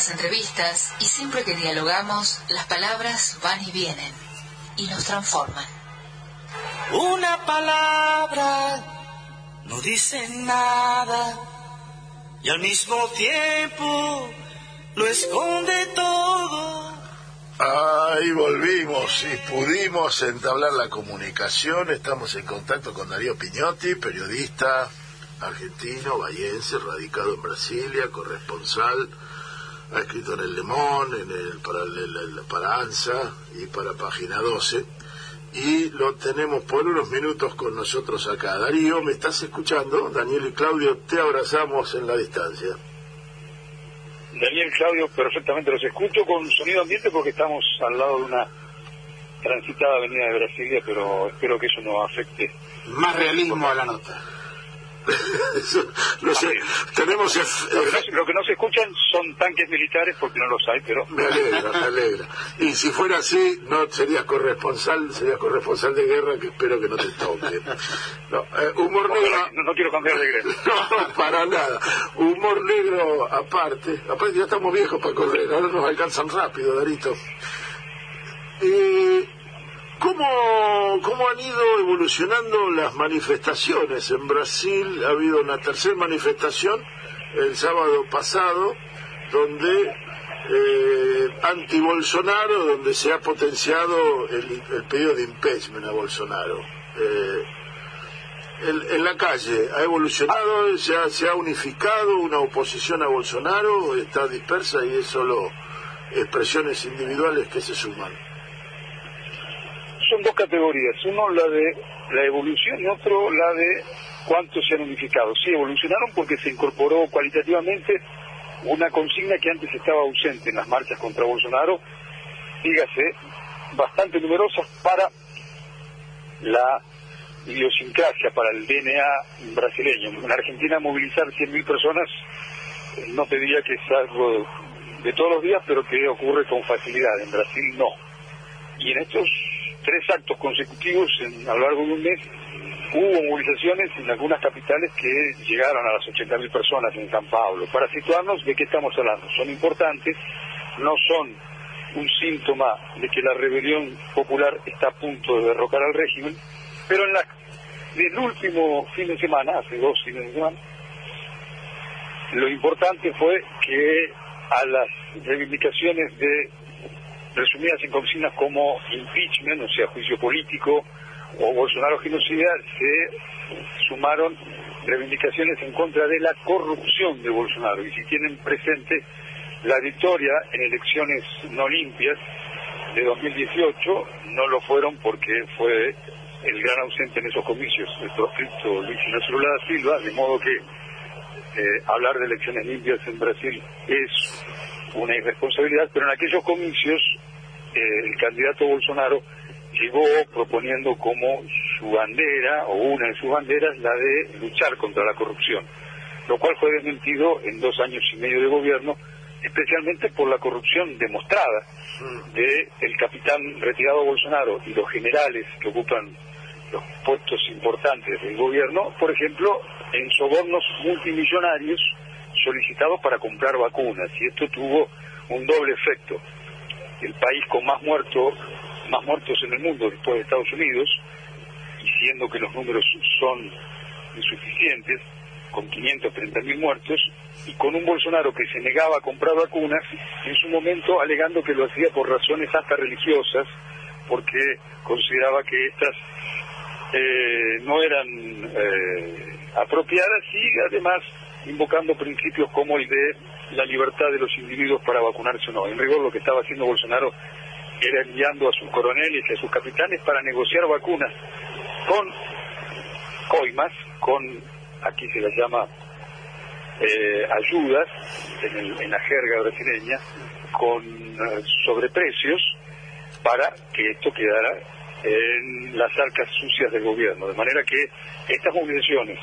las entrevistas y siempre que dialogamos, las palabras van y vienen y nos transforman. Una palabra no dice nada y al mismo tiempo lo esconde todo. Ahí volvimos y pudimos entablar la comunicación. Estamos en contacto con Darío Piñotti, periodista argentino, vallense, radicado en Brasilia, corresponsal, ha escrito en El Lemón, en el, para, el, para ANSA y para Página 12. Y lo tenemos por unos minutos con nosotros acá. Darío, ¿me estás escuchando? Daniel y Claudio, te abrazamos en la distancia. Daniel, Claudio, perfectamente los escucho con sonido ambiente porque estamos al lado de una transitada avenida de Brasilia, pero espero que eso no afecte. Más realismo a la nota. No sé, tenemos... Lo que, no, se escuchan son tanques militares porque no los hay, pero... Me alegra, me alegra. Y si fuera así, no serías corresponsal, serías corresponsal de guerra, que espero que no te toque. No, eh, humor negro... No, quiero cambiar de guerra. No, para nada. Humor negro aparte. Aparte ya estamos viejos para correr, ahora nos alcanzan rápido, Darito. Eh, ¿Cómo, ¿Cómo han ido evolucionando las manifestaciones? En Brasil ha habido una tercera manifestación el sábado pasado, donde eh, anti-Bolsonaro, donde se ha potenciado el, pedido de impeachment a Bolsonaro. Eh, en, la calle, ¿ha evolucionado, se ha, se ha unificado una oposición a Bolsonaro, está dispersa y es solo expresiones individuales que se suman? Son dos categorías, uno la de la evolución y otro la de cuánto se han unificado. Sí, evolucionaron porque se incorporó cualitativamente una consigna que antes estaba ausente en las marchas contra Bolsonaro, dígase, bastante numerosas para la idiosincrasia, para el DNA brasileño. En Argentina movilizar 100.000 personas no te que es algo de todos los días, pero que ocurre con facilidad. En Brasil no. Y en estos tres actos consecutivos en, a lo largo de un mes hubo movilizaciones en algunas capitales que llegaron a las 80.000 personas en San Pablo. Para situarnos, ¿de qué estamos hablando? Son importantes, no son un síntoma de que la rebelión popular está a punto de derrocar al régimen, pero en la, el último fin de semana, hace dos fines de semana, lo importante fue que a las reivindicaciones de resumidas en consignas como impeachment, o sea, juicio político, o Bolsonaro genocida, se sumaron reivindicaciones en contra de la corrupción de Bolsonaro. Y si tienen presente la victoria en elecciones no limpias de 2018, no lo fueron porque fue el gran ausente en esos comicios, el proscripto Luis Ignacio Lula da Silva, de modo que eh, hablar de elecciones limpias en Brasil es una irresponsabilidad, pero en aquellos comicios eh, el candidato Bolsonaro llegó proponiendo como su bandera, o una de sus banderas, la de luchar contra la corrupción, lo cual fue desmentido en dos años y medio de gobierno, especialmente por la corrupción demostrada de el capitán retirado Bolsonaro y los generales que ocupan los puestos importantes del gobierno, por ejemplo, en sobornos multimillonarios solicitados para comprar vacunas y esto tuvo un doble efecto. El país con más muertos, más muertos en el mundo después de Estados Unidos, y siendo que los números son insuficientes, con 530 mil muertos, y con un Bolsonaro que se negaba a comprar vacunas, en su momento alegando que lo hacía por razones hasta religiosas, porque consideraba que estas eh, no eran eh, apropiadas y además invocando principios como el de la libertad de los individuos para vacunarse o no. En rigor lo que estaba haciendo Bolsonaro era enviando a sus coroneles y a sus capitanes para negociar vacunas con coimas, con, aquí se las llama eh, ayudas en, la jerga brasileña, con eh, sobreprecios para que esto quedara en las arcas sucias del gobierno. De manera que estas movilizaciones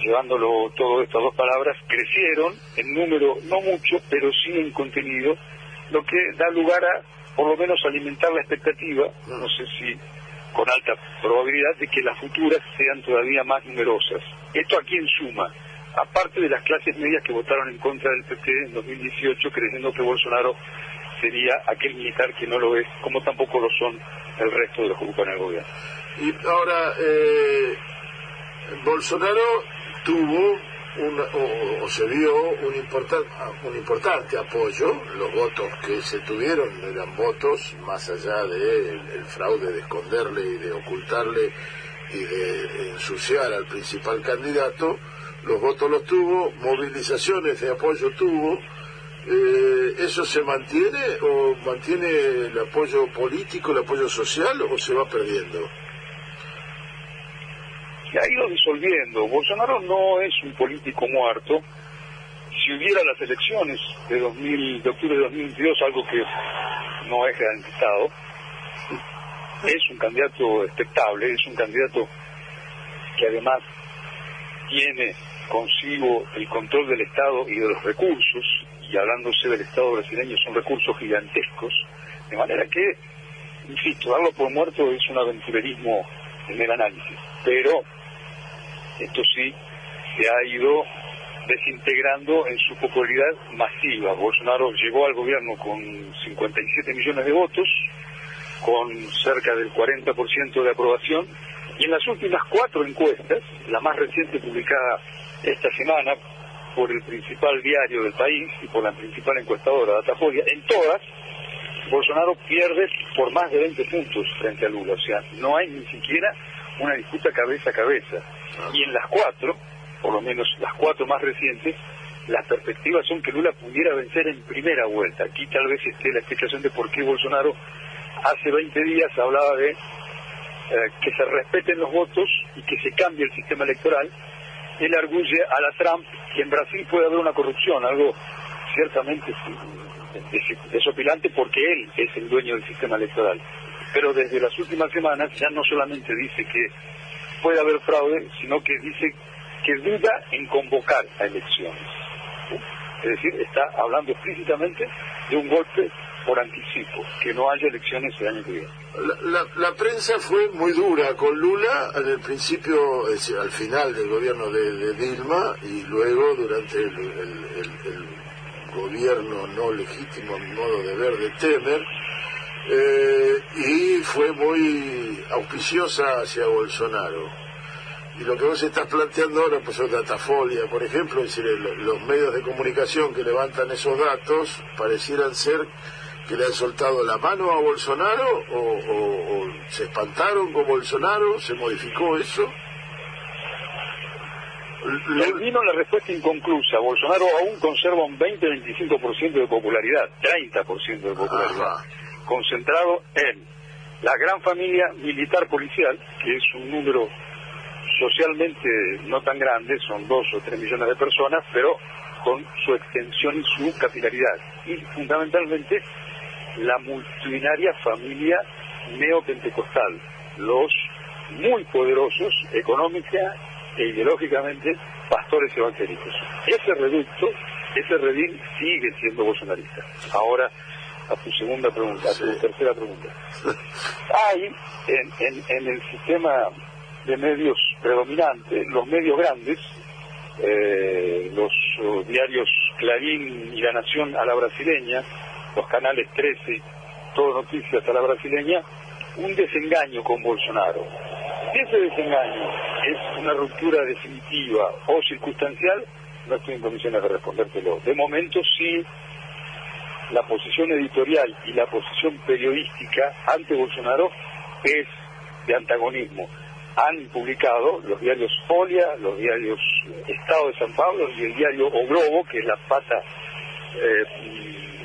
llevándolo todo estas dos palabras, crecieron en número no mucho, pero sí en contenido, lo que da lugar a, por lo menos, alimentar la expectativa, no sé si con alta probabilidad, de que las futuras sean todavía más numerosas. ¿Esto a quién suma? aparte de las clases medias que votaron en contra del PT en 2018 creyendo que Bolsonaro sería aquel militar que no lo es, como tampoco lo son el resto de los que ocupan el gobierno. Y ahora, eh, Bolsonaro tuvo o, se dio un, un importante apoyo, los votos que se tuvieron eran votos más allá del el fraude de esconderle y de ocultarle y de ensuciar al principal candidato, los votos los tuvo, movilizaciones de apoyo tuvo, eh, ¿eso se mantiene o mantiene el apoyo político, el apoyo social o se va perdiendo? Se ha ido disolviendo. Bolsonaro no es un político muerto. Si hubiera las elecciones de, 2000, de octubre de 2022, algo que no es garantizado, es un candidato expectable, es un candidato que además tiene consigo el control del Estado y de los recursos, y hablándose del Estado brasileño son recursos gigantescos, de manera que, insisto, darlo por muerto es un aventurerismo en el análisis, pero esto sí se ha ido desintegrando en su popularidad masiva. Bolsonaro llegó al gobierno con 57 millones de votos, con cerca del 40% de aprobación, y en las últimas cuatro encuestas, la más reciente publicada esta semana por el principal diario del país y por la principal encuestadora, Datafolia, en todas, Bolsonaro pierde por más de 20 puntos frente a Lula. O sea, no hay ni siquiera una disputa cabeza a cabeza. Y en las cuatro, por lo menos las cuatro más recientes, las perspectivas son que Lula pudiera vencer en primera vuelta. Aquí tal vez esté la explicación de por qué Bolsonaro hace 20 días hablaba de eh, que se respeten los votos y que se cambie el sistema electoral. Él arguye a la Trump que en Brasil puede haber una corrupción, algo ciertamente desopilante porque él es el dueño del sistema electoral pero desde las últimas semanas ya no solamente dice que puede haber fraude, sino que dice que duda en convocar a elecciones. Es decir, está hablando explícitamente de un golpe por anticipo, que no haya elecciones el año que viene. La, prensa fue muy dura con Lula el principio, al final del gobierno de, Dilma y luego durante el, el, gobierno no legítimo, a mi modo de ver, de Temer eh, y fue muy auspiciosa hacia Bolsonaro. Y lo que vos estás planteando ahora, pues es datafolia, por ejemplo, es decir, los medios de comunicación que levantan esos datos parecieran ser que le han soltado la mano a Bolsonaro o, se espantaron con Bolsonaro, se modificó eso. Vino la respuesta inconclusa. Bolsonaro aún conserva un 20-25% de popularidad, 30% de popularidad concentrado en la gran familia militar policial, que es un número socialmente no tan grande, son dos o tres millones de personas, pero con su extensión y su capilaridad. Y fundamentalmente la multitudinaria familia neopentecostal, los muy poderosos económica e ideológicamente pastores evangélicos. Ese reducto, ese redil sigue siendo bolsonarista. Ahora, a tu segunda pregunta, a tu tercera pregunta. Hay en, en, el sistema de medios predominante, los medios grandes, eh, los diarios Clarín y La Nación a la brasileña, los canales 13 y todo Noticias a la brasileña, un desengaño con Bolsonaro. Si ese desengaño es una ruptura definitiva o circunstancial, no estoy en condiciones de respondértelo. De momento sí la posición editorial y la posición periodística ante Bolsonaro es de antagonismo. Han publicado los diarios Folia, los diarios Estado de San Pablo y el diario O Globo, que es la pata eh,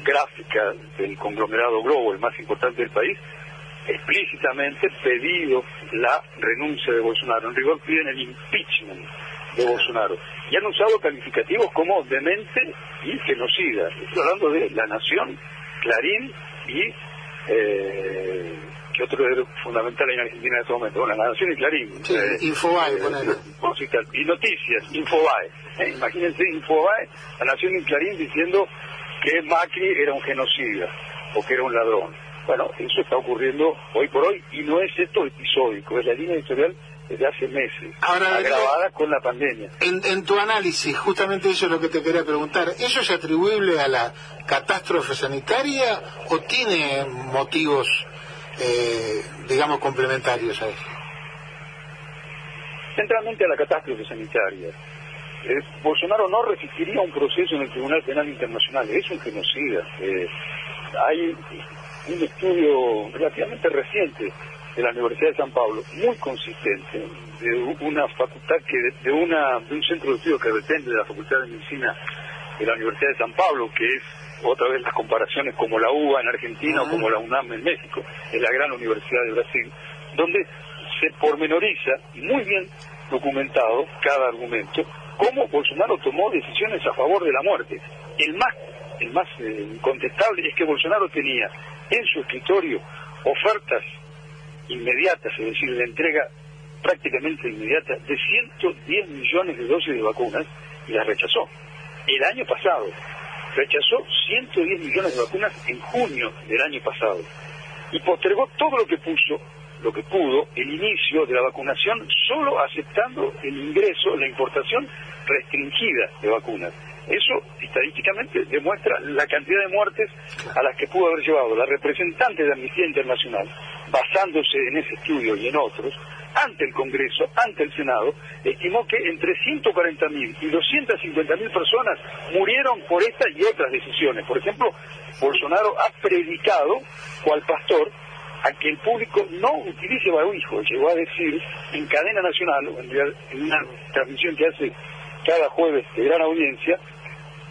gráfica del conglomerado Globo, el más importante del país, explícitamente pedido la renuncia de Bolsonaro. En rigor piden el impeachment de Bolsonaro. Y han usado calificativos como demente y genocida. Estoy hablando de La Nación, Clarín y... Eh, que otro es fundamental en Argentina en este momento? Bueno, La Nación y Clarín. eh, Infobae, eh, Y noticias, Infobae. Eh, imagínense Infobae, La Nación y Clarín diciendo que Macri era un genocida o que era un ladrón. Bueno, eso está ocurriendo hoy por hoy y no es esto episódico, es la línea editorial desde hace meses, Ahora, agravada con la pandemia. En, en tu análisis, justamente eso es lo que te quería preguntar. ¿Eso es atribuible a la catástrofe sanitaria o tiene motivos, eh, digamos, complementarios a eso? Centralmente a la catástrofe sanitaria. Eh, Bolsonaro no resistiría un proceso en el Tribunal Penal Internacional, es un genocida. Eh, hay un estudio relativamente reciente de la Universidad de San Pablo, muy consistente, de una facultad que, de, una, de un centro de estudio que depende de la Facultad de Medicina de la Universidad de San Pablo, que es otra vez las comparaciones como la UBA en Argentina o como la UNAM en México, es la gran universidad de Brasil, donde se pormenoriza, muy bien documentado cada argumento, cómo Bolsonaro tomó decisiones a favor de la muerte. El más, el más eh, incontestable es que Bolsonaro tenía en su escritorio ofertas inmediatas, es decir, la entrega prácticamente inmediata de 110 millones de dosis de vacunas y las rechazó. El año pasado rechazó 110 millones de vacunas en junio del año pasado y postergó todo lo que puso, lo que pudo, el inicio de la vacunación solo aceptando el ingreso, la importación restringida de vacunas. Eso estadísticamente demuestra la cantidad de muertes a las que pudo haber llevado la representante de Amnistía Internacional, basándose en ese estudio y en otros, ante el Congreso, ante el Senado, estimó que entre 140.000 y 250.000 personas murieron por esta y otras decisiones. Por ejemplo, Bolsonaro ha predicado, cual pastor, a que el público no utilice barbijo. Llegó a decir en cadena nacional, en una transmisión que hace cada jueves de gran audiencia,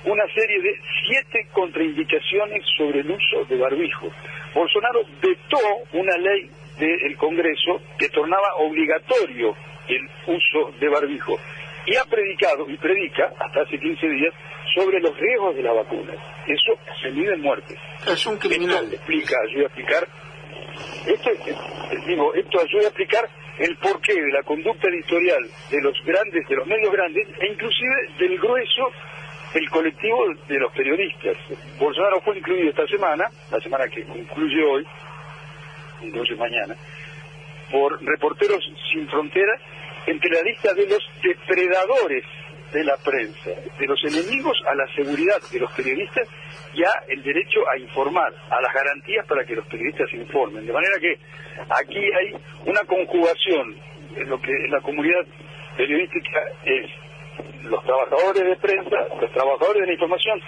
una serie de siete contraindicaciones sobre el uso de barbijo. Bolsonaro vetó una ley del Congreso que tornaba obligatorio el uso de barbijo y ha predicado y predica hasta hace 15 días sobre los riesgos de la vacuna. Eso se mide en muertes. Es un criminal. Esto explica, ayuda a explicar, esto, digo, esto ayuda a explicar el porqué de la conducta editorial de los grandes, de los medios grandes, e inclusive del grueso el colectivo de los periodistas. Bolsonaro fue incluido esta semana, la semana que concluye hoy, concluye mañana, por Reporteros Sin Fronteras, entre la lista de los depredadores de la prensa, de los enemigos a la seguridad de los periodistas ya el derecho a informar, a las garantías para que los periodistas informen. De manera que aquí hay una conjugación en lo que la comunidad periodística es los trabajadores de prensa, los trabajadores de la información,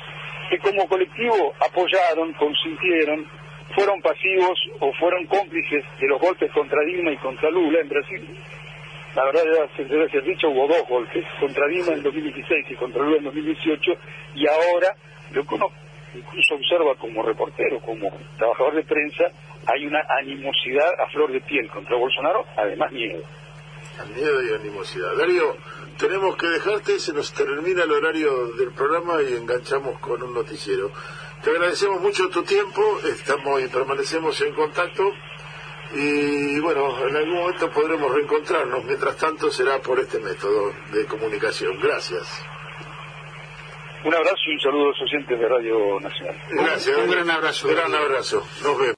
que como colectivo apoyaron, consintieron, fueron pasivos o fueron cómplices de los golpes contra Dilma y contra Lula en Brasil. La verdad debe ser dicho, hubo dos golpes, contra Dilma en 2016 y contra Lula en 2018, y ahora, lo que uno incluso observa como reportero, como trabajador de prensa, hay una animosidad a flor de piel contra Bolsonaro, además miedo. Miedo y animosidad. Darío, tenemos que dejarte, se nos termina el horario del programa y enganchamos con un noticiero. Te agradecemos mucho tu tiempo, estamos y permanecemos en contacto y bueno, en algún momento podremos reencontrarnos, mientras tanto será por este método de comunicación. Gracias. Un abrazo y un saludo a los oyentes de Radio Nacional. Gracias. Un gran abrazo. Gran abrazo. Nos vemos.